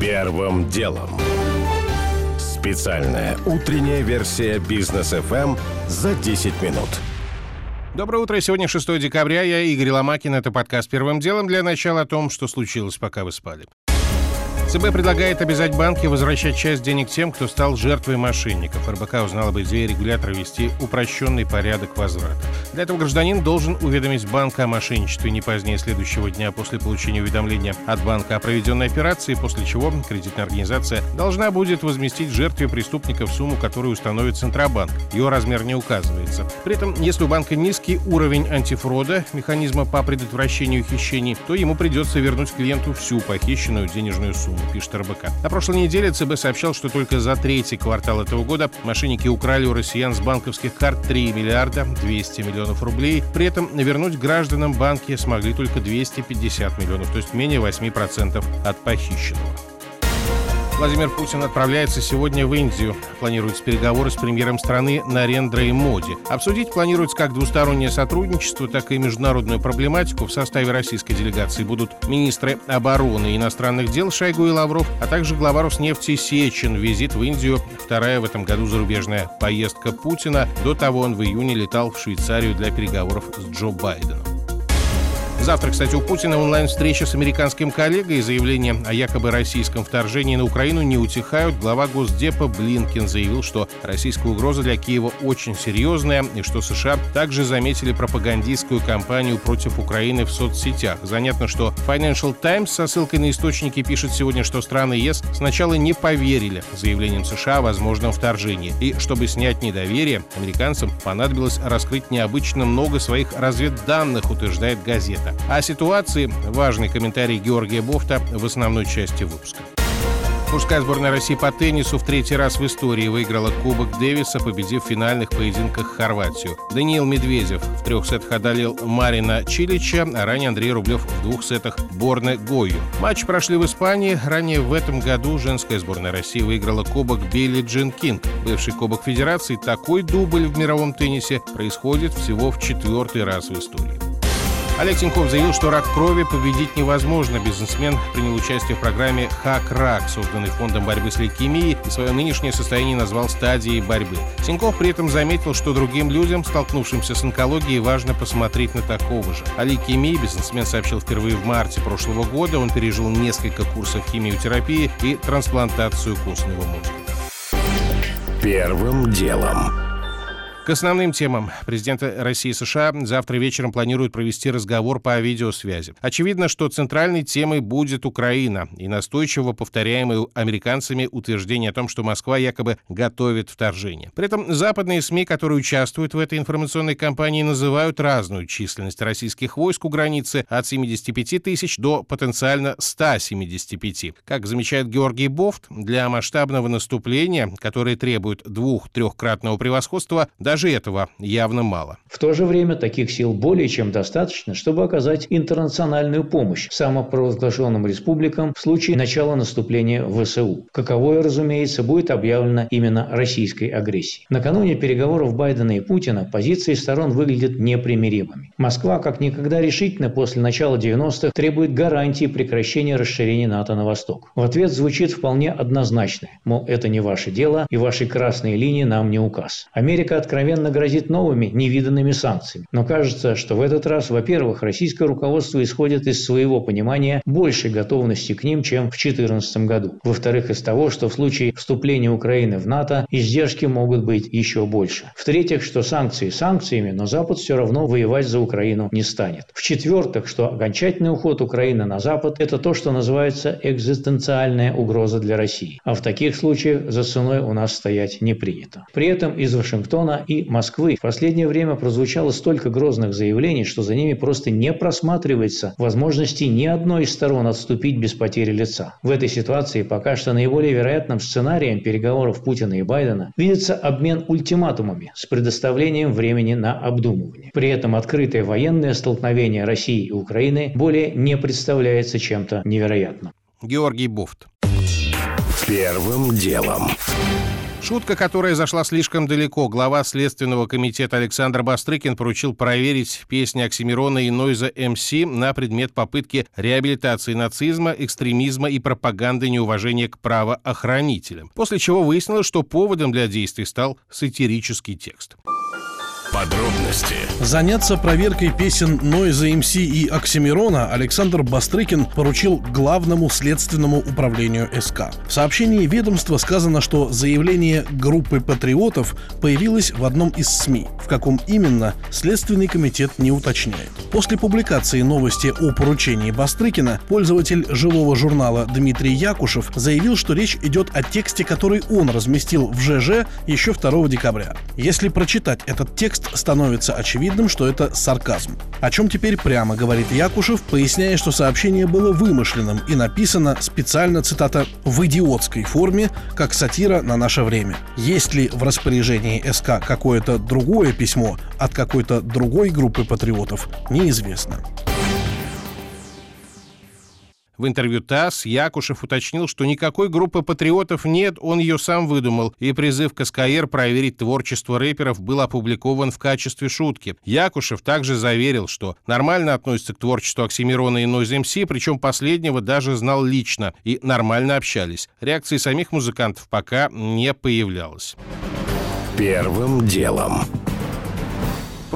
Первым делом. Специальная утренняя версия бизнес FM за 10 минут. Доброе утро. Сегодня 6 декабря. Я Игорь Ломакин. Это подкаст «Первым делом» для начала о том, что случилось, пока вы спали. ЦБ предлагает обязать банки возвращать часть денег тем, кто стал жертвой мошенников. РБК узнал об идее регулятора вести упрощенный порядок возврата. Для этого гражданин должен уведомить банк о мошенничестве не позднее следующего дня после получения уведомления от банка о проведенной операции, после чего кредитная организация должна будет возместить жертве преступников сумму, которую установит Центробанк. Ее размер не указывается. При этом, если у банка низкий уровень антифрода, механизма по предотвращению хищений, то ему придется вернуть клиенту всю похищенную денежную сумму пишет РБК. На прошлой неделе ЦБ сообщал, что только за третий квартал этого года мошенники украли у россиян с банковских карт 3 миллиарда 200 миллионов рублей. При этом вернуть гражданам банки смогли только 250 миллионов, то есть менее 8% от похищенного. Владимир Путин отправляется сегодня в Индию. Планируются переговоры с премьером страны Нарендрой Моди. Обсудить планируется как двустороннее сотрудничество, так и международную проблематику. В составе российской делегации будут министры обороны и иностранных дел Шойгу и Лавров, а также глава Роснефти Сечин. Визит в Индию – вторая в этом году зарубежная поездка Путина. До того он в июне летал в Швейцарию для переговоров с Джо Байденом. Завтра, кстати, у Путина онлайн-встреча с американским коллегой. Заявления о якобы российском вторжении на Украину не утихают. Глава Госдепа Блинкин заявил, что российская угроза для Киева очень серьезная и что США также заметили пропагандистскую кампанию против Украины в соцсетях. Занятно, что Financial Times со ссылкой на источники пишет сегодня, что страны ЕС сначала не поверили заявлениям США о возможном вторжении. И чтобы снять недоверие, американцам понадобилось раскрыть необычно много своих разведданных, утверждает газета. О ситуации важный комментарий Георгия Бофта в основной части выпуска. Мужская сборная России по теннису в третий раз в истории выиграла Кубок Дэвиса, победив в финальных поединках Хорватию. Даниил Медведев в трех сетах одолел Марина Чилича, а ранее Андрей Рублев в двух сетах Борне Гою. Матчи прошли в Испании. Ранее в этом году женская сборная России выиграла Кубок Билли Джин Кинг. Бывший Кубок Федерации такой дубль в мировом теннисе происходит всего в четвертый раз в истории. Олег Тиньков заявил, что рак крови победить невозможно. Бизнесмен принял участие в программе «Хак-рак», созданной Фондом борьбы с лейкемией, и свое нынешнее состояние назвал стадией борьбы. Тиньков при этом заметил, что другим людям, столкнувшимся с онкологией, важно посмотреть на такого же. О лейкемии бизнесмен сообщил впервые в марте прошлого года. Он пережил несколько курсов химиотерапии и трансплантацию костного мозга. Первым делом. К основным темам. Президенты России и США завтра вечером планируют провести разговор по видеосвязи. Очевидно, что центральной темой будет Украина и настойчиво повторяемые американцами утверждение о том, что Москва якобы готовит вторжение. При этом западные СМИ, которые участвуют в этой информационной кампании, называют разную численность российских войск у границы от 75 тысяч до потенциально 175. Как замечает Георгий Бофт, для масштабного наступления, которое требует двух-трехкратного превосходства, даже даже этого явно мало. В то же время таких сил более чем достаточно, чтобы оказать интернациональную помощь самопровозглашенным республикам в случае начала наступления ВСУ. Каковое, разумеется, будет объявлено именно российской агрессией. Накануне переговоров Байдена и Путина позиции сторон выглядят непримиримыми. Москва, как никогда решительно после начала 90-х, требует гарантии прекращения расширения НАТО на восток. В ответ звучит вполне однозначно, мол, это не ваше дело и ваши красные линии нам не указ. Америка откровенно откровенно грозит новыми невиданными санкциями. Но кажется, что в этот раз, во-первых, российское руководство исходит из своего понимания большей готовности к ним, чем в 2014 году. Во-вторых, из того, что в случае вступления Украины в НАТО издержки могут быть еще больше. В-третьих, что санкции санкциями, но Запад все равно воевать за Украину не станет. В-четвертых, что окончательный уход Украины на Запад – это то, что называется экзистенциальная угроза для России. А в таких случаях за ценой у нас стоять не принято. При этом из Вашингтона и Москвы в последнее время прозвучало столько грозных заявлений, что за ними просто не просматривается возможности ни одной из сторон отступить без потери лица. В этой ситуации пока что наиболее вероятным сценарием переговоров Путина и Байдена видится обмен ультиматумами с предоставлением времени на обдумывание. При этом открытое военное столкновение России и Украины более не представляется чем-то невероятным. Георгий Буфт. Первым делом. Шутка, которая зашла слишком далеко. Глава Следственного комитета Александр Бастрыкин поручил проверить песни Оксимирона и Нойза МС на предмет попытки реабилитации нацизма, экстремизма и пропаганды неуважения к правоохранителям. После чего выяснилось, что поводом для действий стал сатирический текст. Подробности. Заняться проверкой песен Нойза МС и Оксимирона Александр Бастрыкин поручил главному следственному управлению СК. В сообщении ведомства сказано, что заявление группы патриотов появилось в одном из СМИ. В каком именно, Следственный комитет не уточняет. После публикации новости о поручении Бастрыкина, пользователь живого журнала Дмитрий Якушев заявил, что речь идет о тексте, который он разместил в ЖЖ еще 2 декабря. Если прочитать этот текст, текст становится очевидным, что это сарказм. О чем теперь прямо говорит Якушев, поясняя, что сообщение было вымышленным и написано специально, цитата, «в идиотской форме, как сатира на наше время». Есть ли в распоряжении СК какое-то другое письмо от какой-то другой группы патриотов, неизвестно. В интервью ТАСС Якушев уточнил, что никакой группы патриотов нет, он ее сам выдумал, и призыв к СКР проверить творчество рэперов был опубликован в качестве шутки. Якушев также заверил, что нормально относится к творчеству Оксимирона и Нойз МС, причем последнего даже знал лично, и нормально общались. Реакции самих музыкантов пока не появлялось. Первым делом.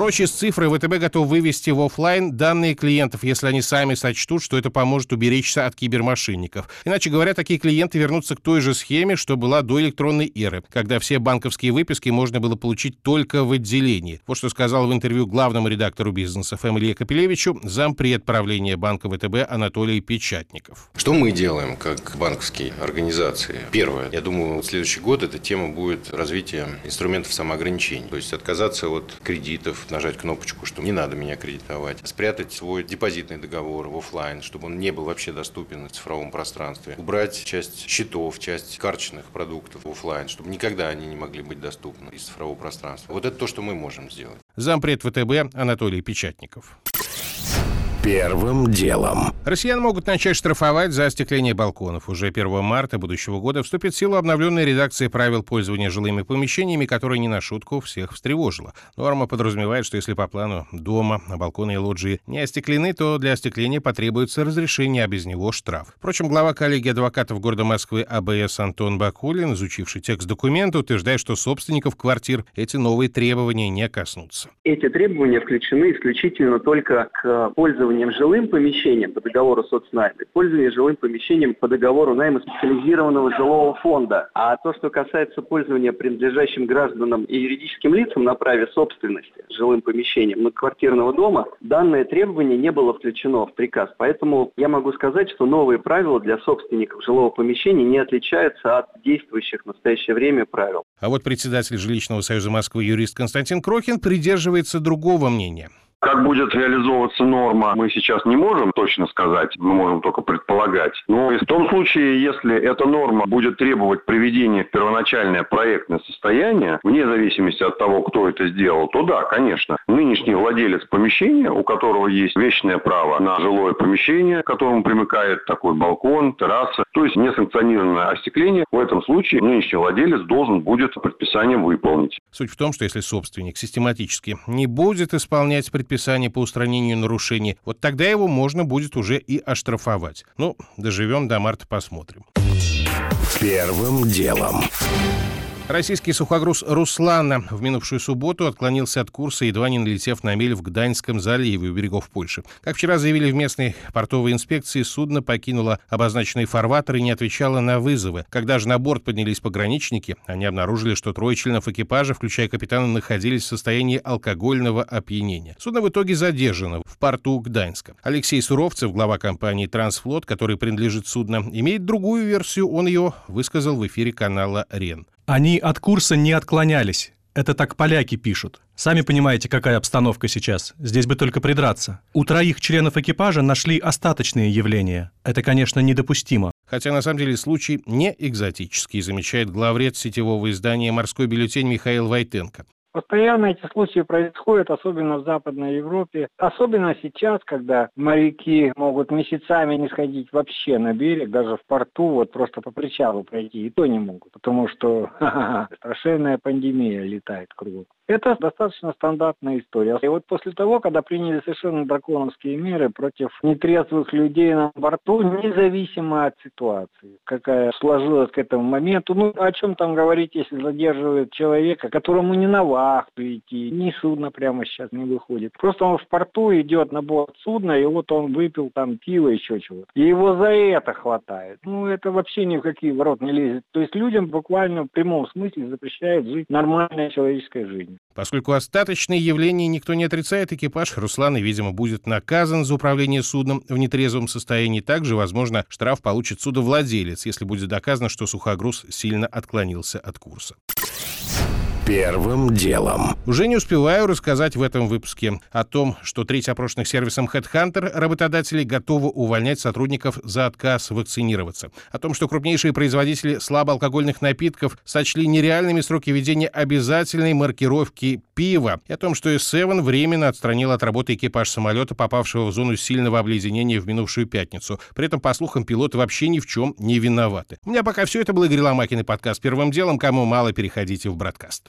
Прочие с цифры ВТБ готов вывести в офлайн данные клиентов, если они сами сочтут, что это поможет уберечься от кибермошенников. Иначе говоря, такие клиенты вернутся к той же схеме, что была до электронной эры, когда все банковские выписки можно было получить только в отделении. Вот что сказал в интервью главному редактору бизнеса ФМ Илье Капелевичу зампред правления банка ВТБ Анатолий Печатников. Что мы делаем как банковские организации? Первое, я думаю, в следующий год эта тема будет развитие инструментов самоограничения. То есть отказаться от кредитов, нажать кнопочку, что не надо меня кредитовать, спрятать свой депозитный договор в офлайн, чтобы он не был вообще доступен в цифровом пространстве, убрать часть счетов, часть карточных продуктов в офлайн, чтобы никогда они не могли быть доступны из цифрового пространства. Вот это то, что мы можем сделать. Зампред ВТБ Анатолий Печатников. Первым делом. Россиян могут начать штрафовать за остекление балконов. Уже 1 марта будущего года вступит в силу обновленная редакция правил пользования жилыми помещениями, которая не на шутку всех встревожила. Норма подразумевает, что если по плану дома балконы и лоджии не остеклены, то для остекления потребуется разрешение, а без него штраф. Впрочем, глава коллегии адвокатов города Москвы АБС Антон Бакулин, изучивший текст документа, утверждает, что собственников квартир эти новые требования не коснутся. Эти требования включены исключительно только к пользованию пользованием жилым помещением по договору соцнайма, пользование жилым помещением по договору найма специализированного жилого фонда. А то, что касается пользования принадлежащим гражданам и юридическим лицам на праве собственности жилым помещением квартирного дома, данное требование не было включено в приказ. Поэтому я могу сказать, что новые правила для собственников жилого помещения не отличаются от действующих в настоящее время правил. А вот председатель Жилищного союза Москвы юрист Константин Крохин придерживается другого мнения. Как будет реализовываться норма, мы сейчас не можем точно сказать, мы можем только предполагать. Но в том случае, если эта норма будет требовать приведения в первоначальное проектное состояние, вне зависимости от того, кто это сделал, то да, конечно. Нынешний владелец помещения, у которого есть вечное право на жилое помещение, к которому примыкает такой балкон, терраса, то есть несанкционированное остекление, в этом случае нынешний владелец должен будет предписание выполнить. Суть в том, что если собственник систематически не будет исполнять предписание, предписание по устранению нарушений, вот тогда его можно будет уже и оштрафовать. Ну, доживем до марта, посмотрим. Первым делом. Российский сухогруз «Руслана» в минувшую субботу отклонился от курса, едва не налетев на мель в Гданьском заливе у берегов Польши. Как вчера заявили в местной портовой инспекции, судно покинуло обозначенный фарватер и не отвечало на вызовы. Когда же на борт поднялись пограничники, они обнаружили, что трое членов экипажа, включая капитана, находились в состоянии алкогольного опьянения. Судно в итоге задержано в порту Гданьска. Алексей Суровцев, глава компании «Трансфлот», который принадлежит судну, имеет другую версию, он ее высказал в эфире канала «Рен». Они от курса не отклонялись. Это так поляки пишут. Сами понимаете, какая обстановка сейчас. Здесь бы только придраться. У троих членов экипажа нашли остаточные явления. Это, конечно, недопустимо. Хотя на самом деле случай не экзотический, замечает главред сетевого издания «Морской бюллетень» Михаил Войтенко. Постоянно эти случаи происходят, особенно в Западной Европе. Особенно сейчас, когда моряки могут месяцами не сходить вообще на берег, даже в порту, вот просто по причалу пройти, и то не могут, потому что страшенная пандемия летает кругом. Это достаточно стандартная история. И вот после того, когда приняли совершенно драконовские меры против нетрезвых людей на борту, независимо от ситуации, какая сложилась к этому моменту, ну, о чем там говорить, если задерживают человека, которому не на вахту идти, ни судно прямо сейчас не выходит. Просто он в порту идет на борт судна, и вот он выпил там пиво, еще чего-то. И его за это хватает. Ну, это вообще ни в какие ворот не лезет. То есть людям буквально в прямом смысле запрещают жить нормальной человеческой жизнью. Поскольку остаточные явления никто не отрицает, экипаж Руслана, видимо, будет наказан за управление судном в нетрезвом состоянии. Также, возможно, штраф получит судовладелец, если будет доказано, что сухогруз сильно отклонился от курса. Первым делом. Уже не успеваю рассказать в этом выпуске о том, что треть опрошенных сервисом HeadHunter работодателей готовы увольнять сотрудников за отказ вакцинироваться. О том, что крупнейшие производители слабоалкогольных напитков сочли нереальными сроки ведения обязательной маркировки пива. И о том, что S7 временно отстранил от работы экипаж самолета, попавшего в зону сильного обледенения в минувшую пятницу. При этом, по слухам, пилоты вообще ни в чем не виноваты. У меня пока все. Это был Игорь Ломакин и подкаст «Первым делом». Кому мало, переходите в Бродкаст.